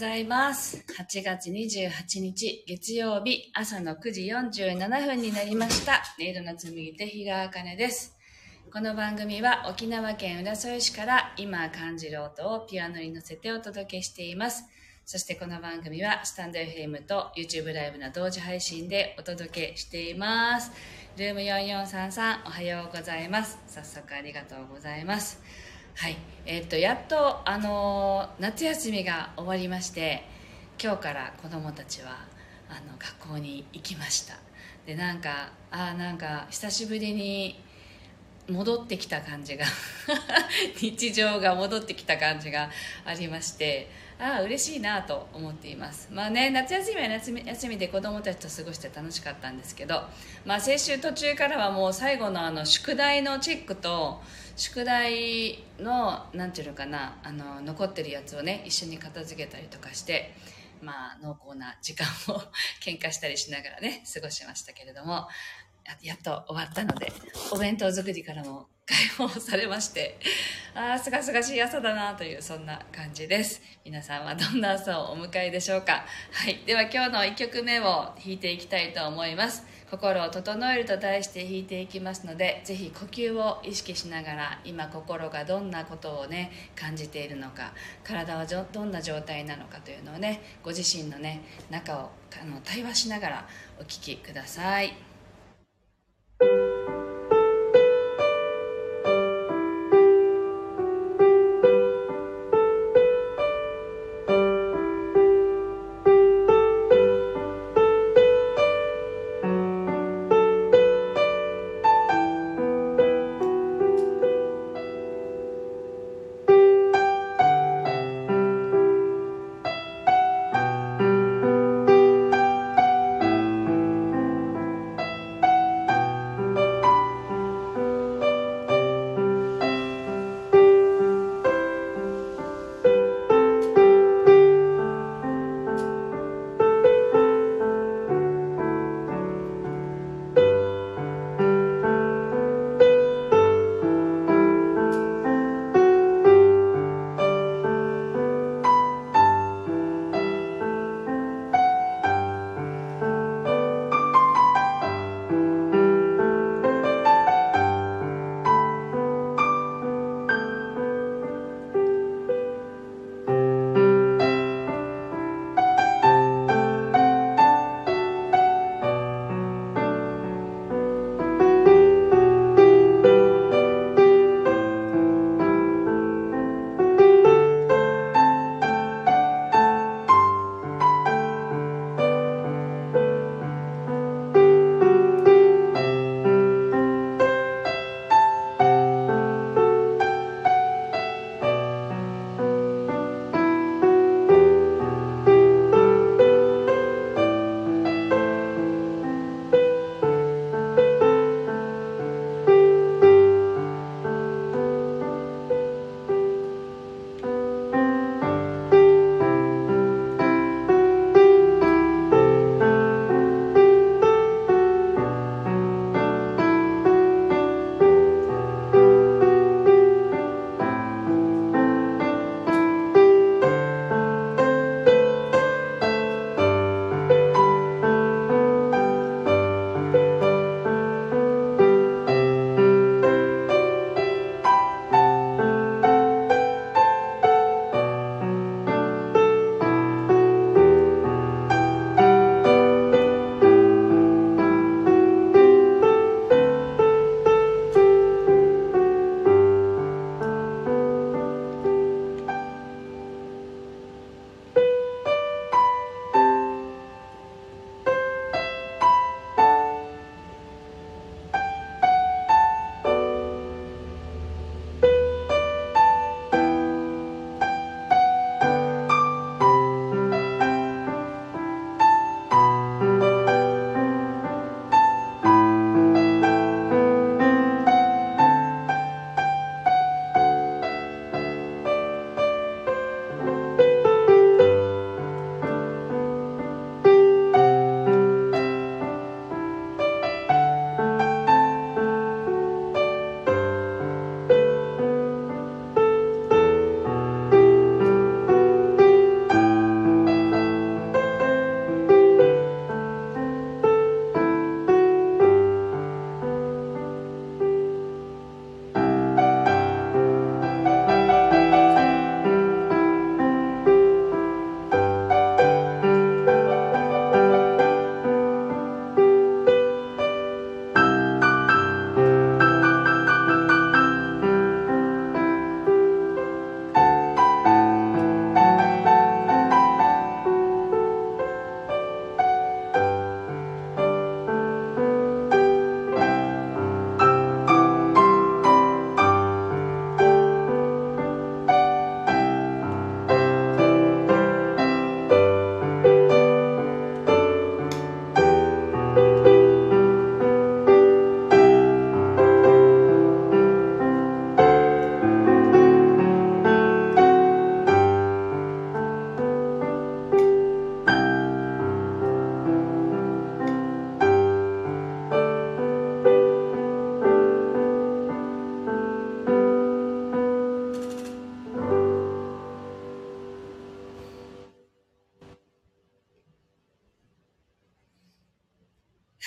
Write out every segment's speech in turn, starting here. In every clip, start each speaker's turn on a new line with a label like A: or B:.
A: ございます。8月28日月曜日朝の9時47分になりました。音色の紡ぎ手日川茜です。この番組は沖縄県浦添市から今感じる音をピアノに乗せてお届けしています。そしてこの番組はスタンド FM と YouTube ライブの同時配信でお届けしています。ルーム4433おはようございます。早速ありがとうございます。はい、えっ、とやっとあの夏休みが終わりまして、今日から子供たちはあの学校に行きました。でなんかあーなんか久しぶりに戻ってきた感じが 日常が戻ってきた感じがありましてああ嬉しいなと思っています。まあね夏休みは夏休みで子供たちと過ごして楽しかったんですけどまあ先週途中からはもう最後のあの宿題のチェックと宿題のなんていうのかなあの残ってるやつをね一緒に片付けたりとかしてまあ濃厚な時間を 喧嘩したりしながらね過ごしましたけれどもやっと終わったのでお弁当作りからも解放されましてああすがすがしい朝だなというそんな感じです。皆さんはどんな朝をお迎えでしょうか。はい。では今日の1曲目を弾いていきたいと思います。心を整えると題して弾いていきますのでぜひ呼吸を意識しながら今心がどんなことをね感じているのか体はどんな状態なのかというのをねご自身のね中をあの対話しながらお聞きください「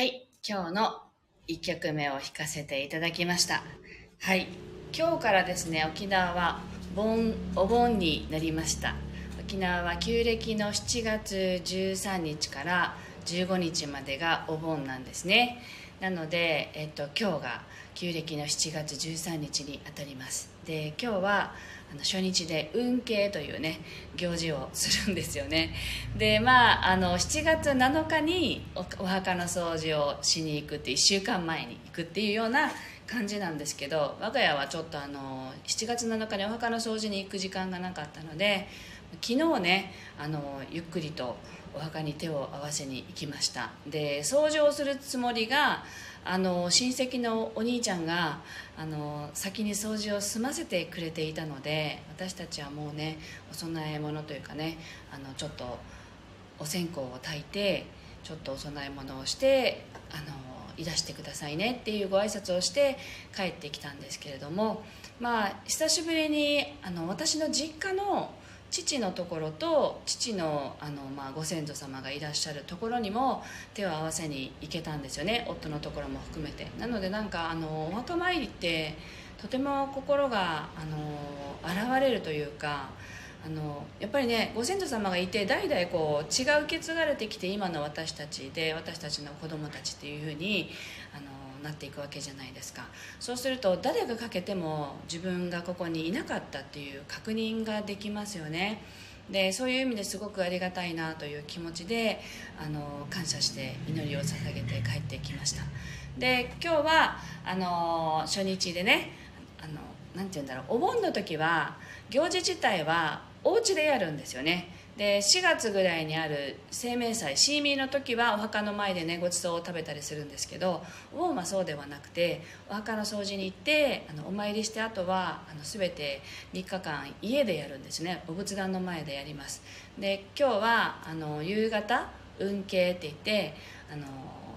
A: はい今日の1曲目を弾かせていただきました。はい今日からですね沖縄は盆お盆になりました。沖縄は旧暦の7月13日から15日までがお盆なんですね。なので、えっと、今日が旧暦の7月13日にあたります。で今日はあの初日で運慶というね行事をするんですよね。でまああの7月7日にお墓の掃除をしに行くって1週間前に行くっていうような感じなんですけど我が家はちょっとあの7月7日にお墓の掃除に行く時間がなかったので昨日ねあのゆっくりとお墓に手を合わせに行きました。で掃除をするつもりがあの親戚のお兄ちゃんがあの先に掃除を済ませてくれていたので私たちはもうねお供え物というかねあのちょっとお線香を焚いてちょっとお供え物をしてあのいらしてくださいねっていうご挨拶をして帰ってきたんですけれどもまあ久しぶりにあの私の実家の父のところと父のあの、まあ、ご先祖様がいらっしゃるところにも手を合わせに行けたんですよね。夫のところも含めて。なのでなんかあのお墓参りってとても心があの現れるというかあのやっぱりねご先祖様がいて代々こう血が受け継がれてきて今の私たちで私たちの子供たちっていうふうにあのなっていくわけじゃないですか。そうすると誰がかけても自分がここにいなかったっていう確認ができますよね。でそういう意味ですごくありがたいなという気持ちであの感謝して祈りを捧げて帰ってきました。で今日はあの初日でねあのなて言うんだろう。お盆の時は行事自体はお家でやるんですよね。で4月ぐらいにある生命祭シーミーの時はお墓の前でねごちそうを食べたりするんですけどお盆はそうではなくてお墓の掃除に行ってあのお参りしてあとはあの全て3日間家でやるんですね。お仏壇の前でやります。で今日はあの夕方運慶って言ってあの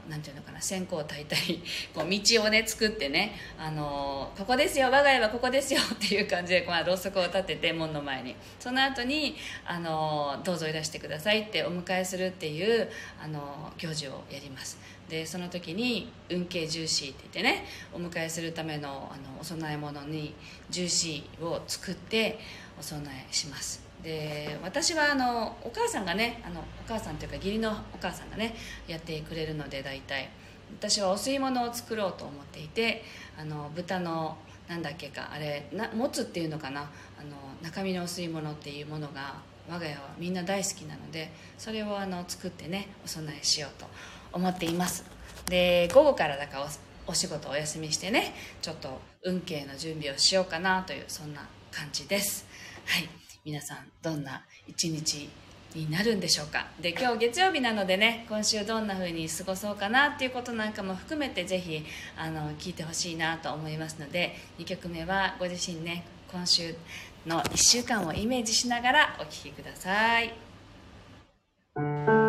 A: なんていうのかな線香を焚いたりこう道をね作ってねあのここですよ我が家はここですよっていう感じで、まあ、ろうそくを立てて門の前に。その後にあのどうぞいらしてくださいってお迎えするっていうあの行事をやります。でその時に運慶ジューシーって言ってねお迎えするためのあのお供え物にジューシーを作ってお供えします。で私はあのお母さんがねあのお母さんというか義理のお母さんがねやってくれるので大体。私はお吸い物を作ろうと思っていてあの豚のなんだっけかあれなもつっていうのかな。あの中身のお吸い物っていうものが我が家はみんな大好きなのでそれをあの作ってねお供えしようと思っています。で午後からだからおお仕事お休みしてねちょっと運慶の準備をしようかなというそんな感じです。はい。皆さんどんな一日になるんでしょうか？で今日月曜日なのでね今週どんな風に過ごそうかなっていうことなんかも含めて是非あの聞いてほしいなと思いますので2曲目はご自身ね今週の1週間をイメージしながらお聴きください。はい。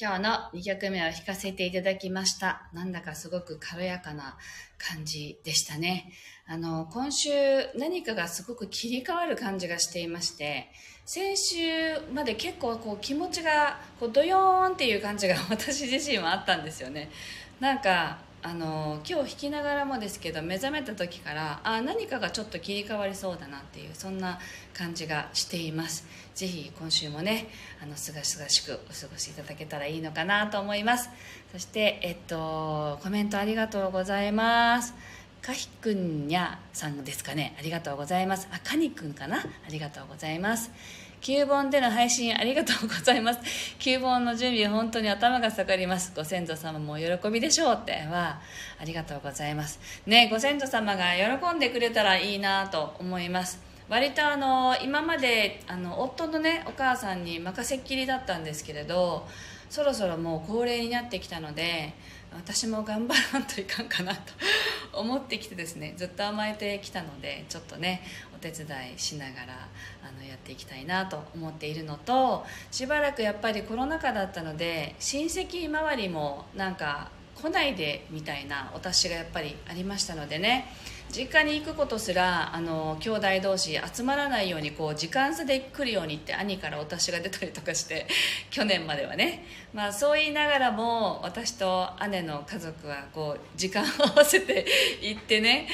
A: 今日の2曲目を弾かせていただきました。なんだかすごく軽やかな感じでしたね。あの、今週何かがすごく切り替わる感じがしていまして、先週まで結構こう気持ちがこうドヨーンっていう感じが 私自身はあったんですよね。なんか、あの今日弾きながらもですけど目覚めた時からあ何かがちょっと切り替わりそうだなっていうそんな感じがしています。ぜひ今週もねあのすがすがしくお過ごしいただけたらいいのかなと思います。そしてえっとコメントありがとうございます。かひくんにゃさんですかね。ありがとうございます。あかにくんかな。ありがとうございます。9本での配信ありがとうございます。9本の準備本当に頭が下がります。ご先祖様もお喜びでしょうってはありがとうございます。ねご先祖様が喜んでくれたらいいなと思います。割とあの今まであの夫のねお母さんに任せっきりだったんですけれどそろそろもう高齢になってきたので私も頑張らんといかんかなと思ってきてですねずっと甘えてきたのでちょっとねお手伝いしながらあのやっていきたいなと思っているのとしばらくやっぱりコロナ禍だったので親戚周りもなんか来ないでみたいなお達しがやっぱりありましたのでね実家に行くことすらあの兄弟同士集まらないようにこう時間差で来るようにって兄からお達しが出たりとかして 去年まではね、まあ、そう言いながらも私と姉の家族はこう時間を合わせて 行ってね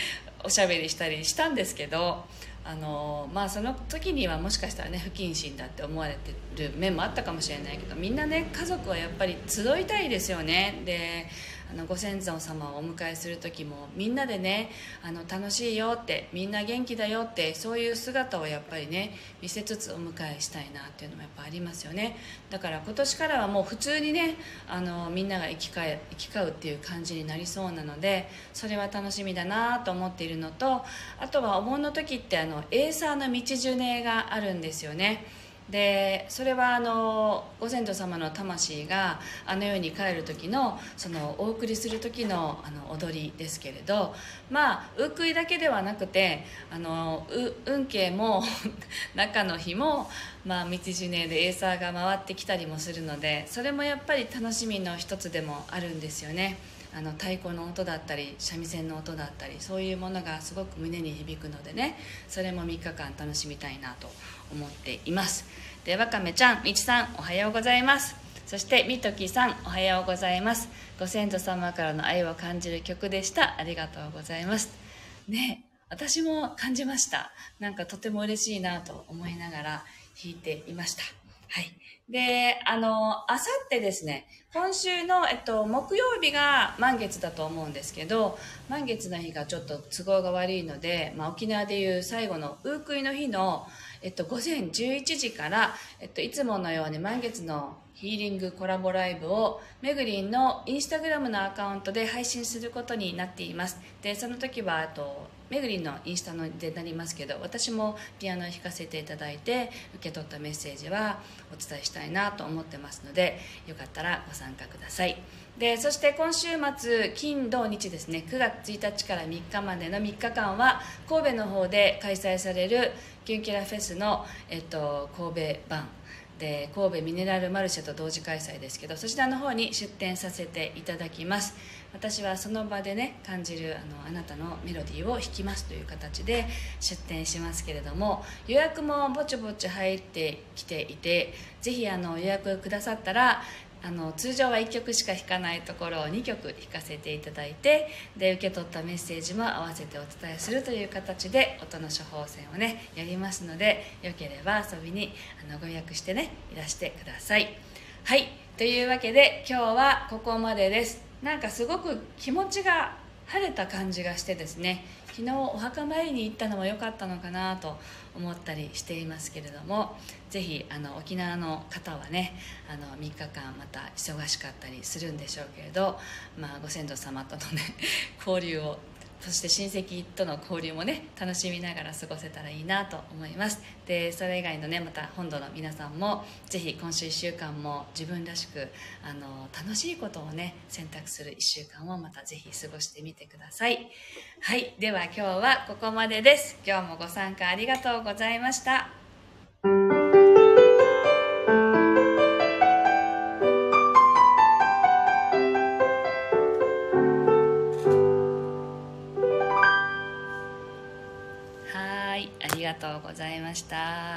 A: おしゃべりしたりしたんですけどあのまあその時にはもしかしたらね不謹慎だって思われてる面もあったかもしれないけどみんなね家族はやっぱり集いたいですよね。であのご先祖様をお迎えする時もみんなでねあの楽しいよってみんな元気だよってそういう姿をやっぱりね見せつつお迎えしたいなっていうのもやっぱありますよね。だから今年からはもう普通にねあのみんなが行き交え行き交うっていう感じになりそうなのでそれは楽しみだなと思っているのとあとはお盆の時ってあのエーサーの道ジュネがあるんですよね。でそれはあのご先祖様の魂があの世に帰る時のそのお送りする時のあの踊りですけれどまあウクイだけではなくてあのう運慶も 中の日も、まあ、道ジュネでエーサーが回ってきたりもするのでそれもやっぱり楽しみの一つでもあるんですよね。あの太鼓の音だったり三味線の音だったりそういうものがすごく胸に響くのでねそれも3日間楽しみたいなと思っています。でわかめちゃんみちさんおはようございます。そしてみときさんおはようございます。ご先祖様からの愛を感じる曲でした。ありがとうございます。ね私も感じました。なんかとても嬉しいなと思いながら弾いていました。はい。で、あの、あさってですね、今週の、えっと、木曜日が満月だと思うんですけど、満月の日がちょっと都合が悪いので、まあ、沖縄でいう最後のウークイの日の、えっと、午前11時から、えっと、いつものように満月のヒーリングコラボライブをめぐりんのインスタグラムのアカウントで配信することになっています。でその時はあとめぐりんのインスタのでなりますけど私もピアノを弾かせていただいて受け取ったメッセージはお伝えしたいなと思ってますのでよかったらご参加ください。でそして今週末金土日ですね9月1日から3日までの3日間は神戸の方で開催されるキュンキラフェスの、えっと、神戸版で神戸ミネラルマルシェと同時開催ですけどそちらの方に出展させていただきます。私はその場でね感じるあのあなたのメロディーを弾きますという形で出展しますけれども予約もぼちぼち入ってきていてぜひあの予約くださったらあの通常は1曲しか弾かないところを2曲弾かせていただいてで受け取ったメッセージも合わせてお伝えするという形で音の処方箋をねやりますのでよければ遊びにあのご予約してねいらしてください。はい。というわけで今日はここまでです。なんかすごく気持ちが晴れた感じがしてですね昨日お墓参りに行ったのは良かったのかなと思ったりしていますけれどもぜひあの沖縄の方はねあの3日間また忙しかったりするんでしょうけれど、まあ、ご先祖様とのね交流をそして親戚との交流もね楽しみながら過ごせたらいいなと思います。でそれ以外のねまた本土の皆さんもぜひ今週1週間も自分らしくあの楽しいことをね選択する1週間をまたぜひ過ごしてみてください。はいでは今日はここまでです。今日もご参加ありがとうございました。ございました。